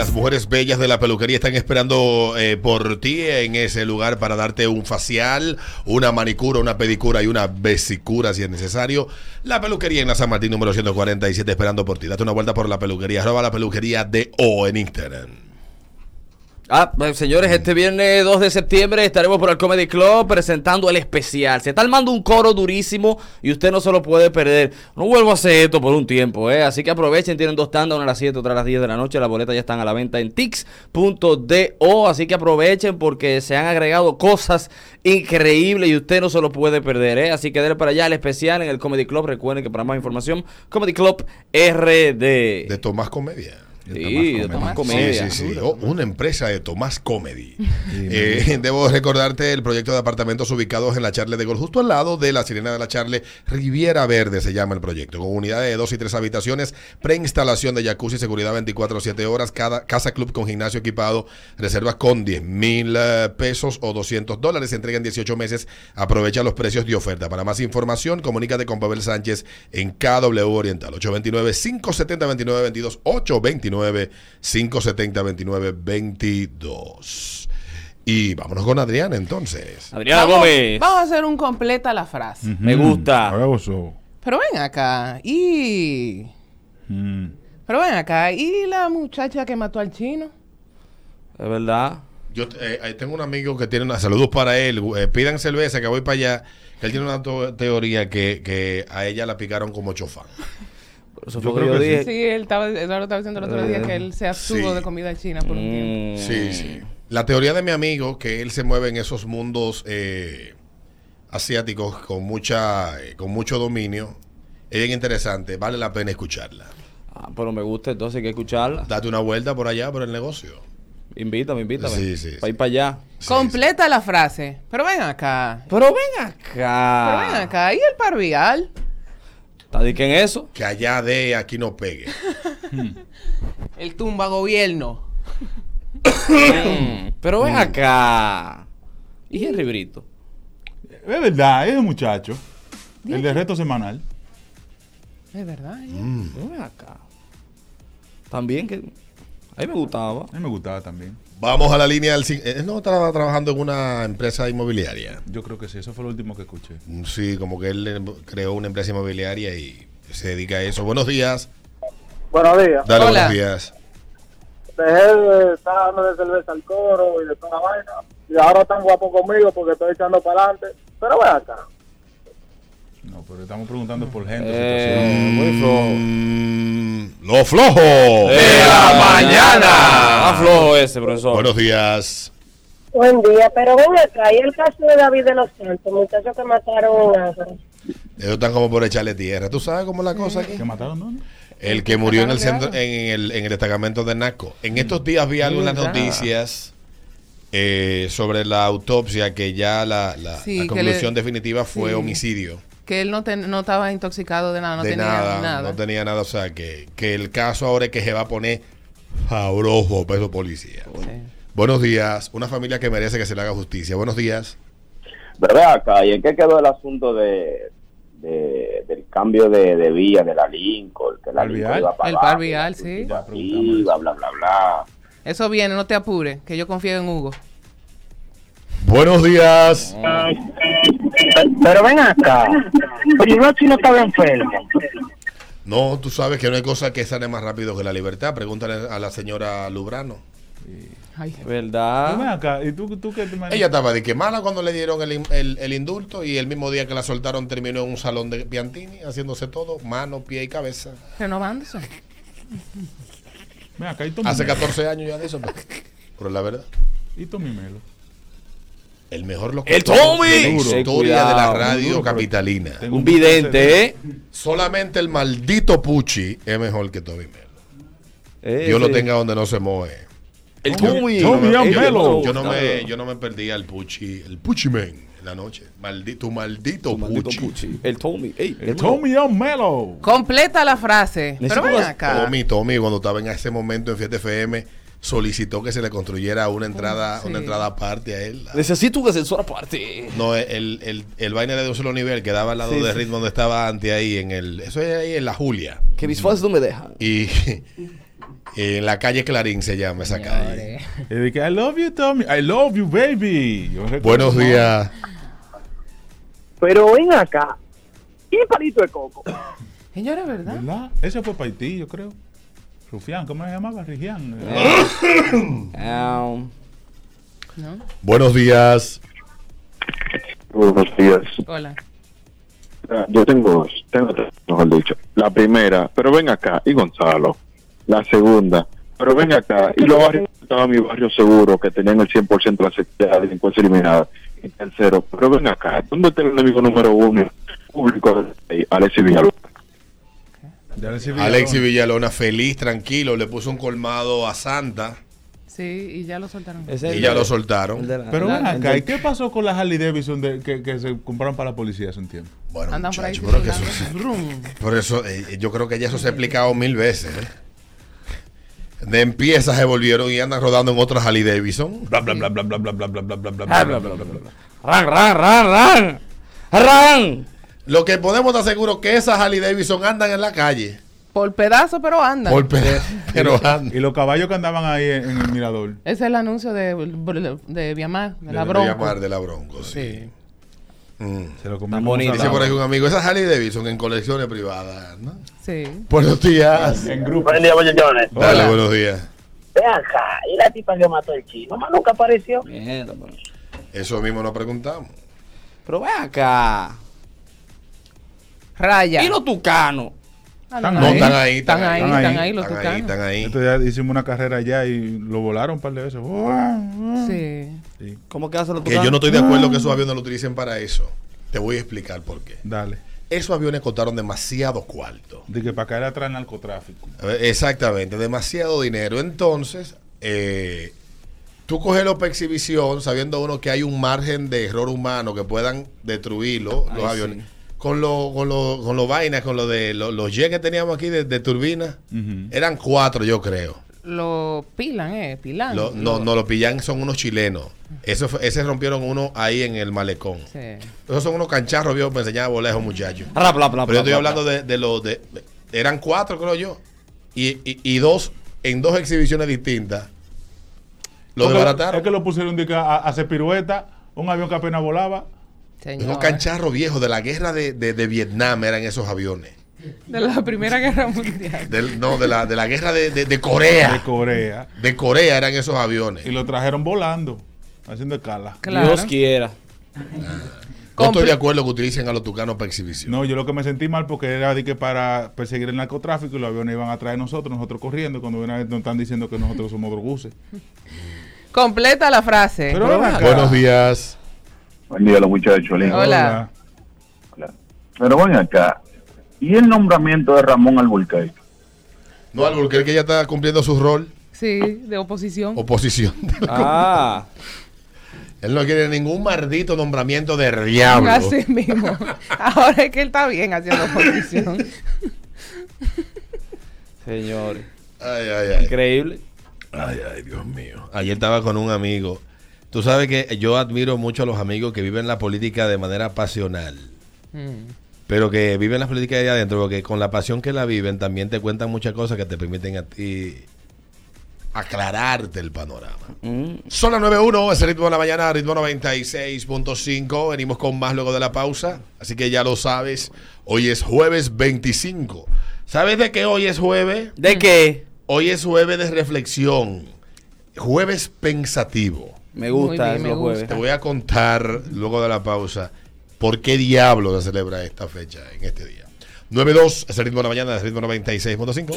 las mujeres bellas de la peluquería están esperando eh, por ti en ese lugar para darte un facial, una manicura, una pedicura y una vesicura si es necesario. La peluquería en la San Martín número 147 esperando por ti. Date una vuelta por la peluquería. Arroba la peluquería de O en Instagram. Ah, pues, señores, este viernes 2 de septiembre estaremos por el Comedy Club presentando el especial. Se está armando un coro durísimo y usted no se lo puede perder. No vuelvo a hacer esto por un tiempo, ¿eh? Así que aprovechen, tienen dos tandas, una a las 7, otra a las 10 de la noche. Las boletas ya están a la venta en tix.do. Así que aprovechen porque se han agregado cosas increíbles y usted no se lo puede perder, ¿eh? Así que denle para allá el especial en el Comedy Club. Recuerden que para más información, Comedy Club RD. De Tomás Comedia. Sí, de Tomás Comedia. Sí, sí, sí. Oh, una empresa de Tomás Comedy. Eh, debo recordarte el proyecto de apartamentos ubicados en la Charle de Gol, justo al lado de la Sirena de la Charle, Riviera Verde se llama el proyecto, con unidades de dos y tres habitaciones, preinstalación de jacuzzi, seguridad 24-7 horas, cada casa club con gimnasio equipado, reservas con 10 mil eh, pesos o 200 dólares, se entrega en 18 meses, aprovecha los precios de oferta. Para más información, comunícate con Pavel Sánchez en KW Oriental, 829-570-2922, 829 570-2922. Y vámonos con Adriana entonces. Adriana Vamos, Gómez. vamos a hacer un completa la frase. Me gusta. Pero ven acá. Y. Mm. Pero ven acá. ¿Y la muchacha que mató al chino? Es verdad. Yo eh, eh, tengo un amigo que tiene una saludos para él. eh, pidan cerveza que voy para allá. Que él tiene una teoría que, que a ella la picaron como chofán. Eso Yo creo yo que sí. dije. Sí, él estaba, Eduardo estaba diciendo el otro día que él se abstuvo Sí. de comida china por un tiempo. Mm. Sí, sí. La teoría de mi amigo, que él se mueve en esos mundos eh, asiáticos con mucha eh, con mucho dominio, es bien interesante. Vale la pena escucharla. Ah, pero me gusta, entonces hay que escucharla. Date una vuelta por allá, por el negocio. Invítame, invítame. Sí, sí, Para sí. ir para allá. Sí, Completa la frase. Pero ven acá. Pero ven acá. Pero ven acá. ¿Y el parvial? ¿Está de qué en eso? Que allá de aquí no pegue. El tumba gobierno. Mm, Pero ven acá. ¿Y el librito? Es verdad, es un muchacho. El de reto semanal. Es verdad. ¿eh? Pero ven acá. También que. A mí me gustaba. A mí me gustaba también. Vamos a la línea del... Él no estaba trabajando en una empresa inmobiliaria. Yo creo que sí, eso fue lo último que escuché. Mm, Sí, como que él eh, creó una empresa inmobiliaria y se dedica a eso. Buenos días. Buenos días. Dale, Hola. buenos días. Dejé de estar dando de cerveza al coro y de toda la vaina. Y ahora están guapos conmigo porque estoy echando para adelante. Pero ven acá. Pero estamos preguntando por gente. Eh, muy flojo. Mm, lo flojo. De la mañana. Más flojo ese, profesor. Buenos días. Buen día, pero ven acá, y el caso de David de los Santos, muchachos que mataron a Ellos están como por echarle tierra. ¿Tú sabes cómo es la cosa aquí? ¿Que mataron dónde? El que murió en el centro, en el, en el destacamento de Naco. En estos días vi algunas noticias eh, sobre la autopsia que ya la, la- Sí, la que conclusión le- definitiva fue sí. homicidio. Que él no, ten- no estaba intoxicado de nada, no de tenía nada, nada. no tenía nada. O sea, que, que el caso ahora es que se va a poner sabroso peso policía. Sí. Buenos días. Una familia que merece que se le haga justicia. Buenos días. Pero ve acá, ¿y en qué quedó el asunto de, de- del cambio de, de vía de la Lincoln? Que la Par Lincoln vial. iba para El par vial, sí. iba bla, bla, bla. Eso viene, no te apures, que yo confío en Hugo. Buenos días. Pero ven acá. Pero yo aquí no estaba enfermo. No, tú sabes que no hay cosa que sane más rápido que la libertad. Pregúntale a la señora Lubrano. Ay, ven ¿Verdad? acá, ¿y tú, tú qué te imaginas? Ella estaba de que mala cuando le dieron el, el- el indulto y el mismo día que la soltaron terminó en un salón de Piantini haciéndose todo, mano, pie y cabeza. renovándose. Ven acá, ¿y Hace Melo? 14 años ya de eso. pero- Pero la verdad, ¿Y Tommy Melo? El mejor locutor ¡El Tommy! de la historia cuidado, de la radio duro, capitalina. Un vidente, ¿eh? Solamente el maldito Pucci es mejor que Tommy Melo. Eh, Dios lo tenga donde no se moe. El Tommy- Yo, Young yo- Melo. yo no me, yo no me perdí al Pucci, el Pucci Man en la noche. Maldito, tu maldito, Tu maldito Pucci. Pucci. El Tommy. Ey, El Tommy Young Melo. Completa la frase. Pero ven acá. Tommy, Tommy, cuando estaba en ese momento en Fiesta FM, solicitó que se le construyera una entrada, Sí. una entrada aparte a él. Necesito un ascensor aparte. No, el, el, el vaina de un solo nivel que daba al lado Sí, de sí. ritmo donde estaba antes ahí en el. Eso es ahí en la Julia. Que mis fans no me dejan. Y, En la calle Clarín se llama esa calle. I love you, Tommy. I love you, baby. Yo recuerdo- Buenos días. Pero ven acá. ¿Y el palito de coco? Señores, ¿verdad? ¿Verdad? Ese fue para Haití, yo creo. Rufián, ¿cómo se llamaba? Rigián. Um, ¿No? Buenos días. Buenos días. Hola. Ah, Yo tengo dos, tengo tres, mejor dicho. La primera, pero ven acá, y Gonzalo. La segunda, pero ven acá, y los barrios, estaba mi barrio seguro, que tenían el 100% de la secta de delincuencia eliminada. Y tercero, pero ven acá, ¿dónde está el enemigo número uno público de Alexis Villalobos? Ya recibí Alexi algo. Villalona, feliz, tranquilo, le puso un colmado a Santa Sí, y ya lo soltaron. y ya de- lo soltaron. la- Pero ven acá, ¿y qué pasó con las Harley Davidson de, que, que se compraron para la policía hace un tiempo? Bueno, Andan por ahí muchacho, pero que eso, por eso eh, yo creo que ya eso se ha explicado mil veces. ¿eh? De empieza se volvieron y andan rodando en otras Harley Davidson. Bla, bla, bla, bla, bla, bla, bla, bla, bla, bla, bla, Ah, bla, bla, bla, bla, bla, Lo que podemos estar seguros que esas Harley Davidson andan en la calle. Por pedazo, pero anda. Por pe- pero andan. Y los caballos que andaban ahí en, en el mirador. Ese es el anuncio de, de Viamar, de la Deben de Bronco. llamar de la Bronco, sí. Sí. Mm. Se lo Tan bonito. Dice por ahí un amigo, esas Harley Davidson en colecciones privadas, ¿no? Sí. Buenos días. En grupo. Buen día, muchachones. Dale, Hola. buenos días. Ve acá. ¿Y la tipa que mató el chino? Más nunca apareció. Mierda, Eso mismo nos preguntamos. Pero ven acá. Raya. Y los tucanos. No, están ahí, Están ahí, están ahí, están ahí los Están ahí, tucanos. están ahí. Entonces ya hicimos una carrera allá y lo volaron un par de veces. Sí. Sí, ¿Cómo que hacen los Que tucanos? yo no estoy de acuerdo que esos aviones lo utilicen para eso. Te voy a explicar por qué. dale. Esos aviones costaron demasiado cuarto. De que para caer atrás el narcotráfico. Exactamente, demasiado dinero. Entonces, eh, tú coges para exhibición sabiendo uno que hay un margen de error humano que puedan destruirlo, los Ay, aviones. sí. Con los con lo, con lo vainas, con lo de lo- los jets que teníamos aquí de, de turbina, eran cuatro, yo creo. Lo pilan, ¿eh? Pilan. Lo- no, no, los pillan son unos chilenos. Eso fue- ese rompieron uno ahí en el malecón. Sí. Esos son unos cancharros, viejo, para enseñar a volar a esos muchachos. Pero yo estoy bla, hablando bla. de, de los de, eran cuatro, creo yo. Y, y, y dos, en dos exhibiciones distintas. Lo desbarataron. Es que lo pusieron de que a, a hacer pirueta. Un avión que apenas volaba. Señor. Unos cancharros viejos de la guerra de, de- de Vietnam eran esos aviones. De la Primera Guerra Mundial. Del- no, de la, de la guerra de, de- de Corea. De Corea. De Corea eran esos aviones. Y lo trajeron volando. Haciendo escala. Claro. Dios quiera. No estoy de acuerdo que utilicen a los tucanos para exhibición. No, yo lo que me sentí mal porque era de que para perseguir el narcotráfico y los aviones iban a traer nosotros, nosotros corriendo, cuando una vez nos están diciendo que nosotros somos droguses. Completa la frase. Pero. Buenos días. Buen día, los muchachos. lindo. Hola. Hola. Pero ven acá, ¿y el nombramiento de Ramón Alburquerque? No, Alburquerque que ya está cumpliendo su rol. Sí, de oposición. Oposición. Ah. Él no quiere ningún maldito nombramiento de diablo. Así mismo. Ahora es que él está bien haciendo oposición. Señores. Ay, ay, ay. Increíble. Ay, ay, Dios mío. Ayer estaba con un amigo. Tú sabes que yo admiro mucho a los amigos que viven la política de manera pasional. Mm. Pero que viven la política de ahí adentro, porque con la pasión que la viven también te cuentan muchas cosas que te permiten a ti aclararte el panorama. Mm. Son las 9.1, es el ritmo de la mañana, ritmo 96.5. Venimos con más luego de la pausa. Así que ya lo sabes, hoy es jueves 25. ¿Sabes de qué hoy es jueves? ¿De qué? Hoy es jueves de reflexión, jueves pensativo. Me gusta bien, es me los gusta. jueves. Te voy a contar luego de la pausa por qué diablo se celebra esta fecha en este día. 9.2 es el ritmo de la mañana, es el ritmo 96.5.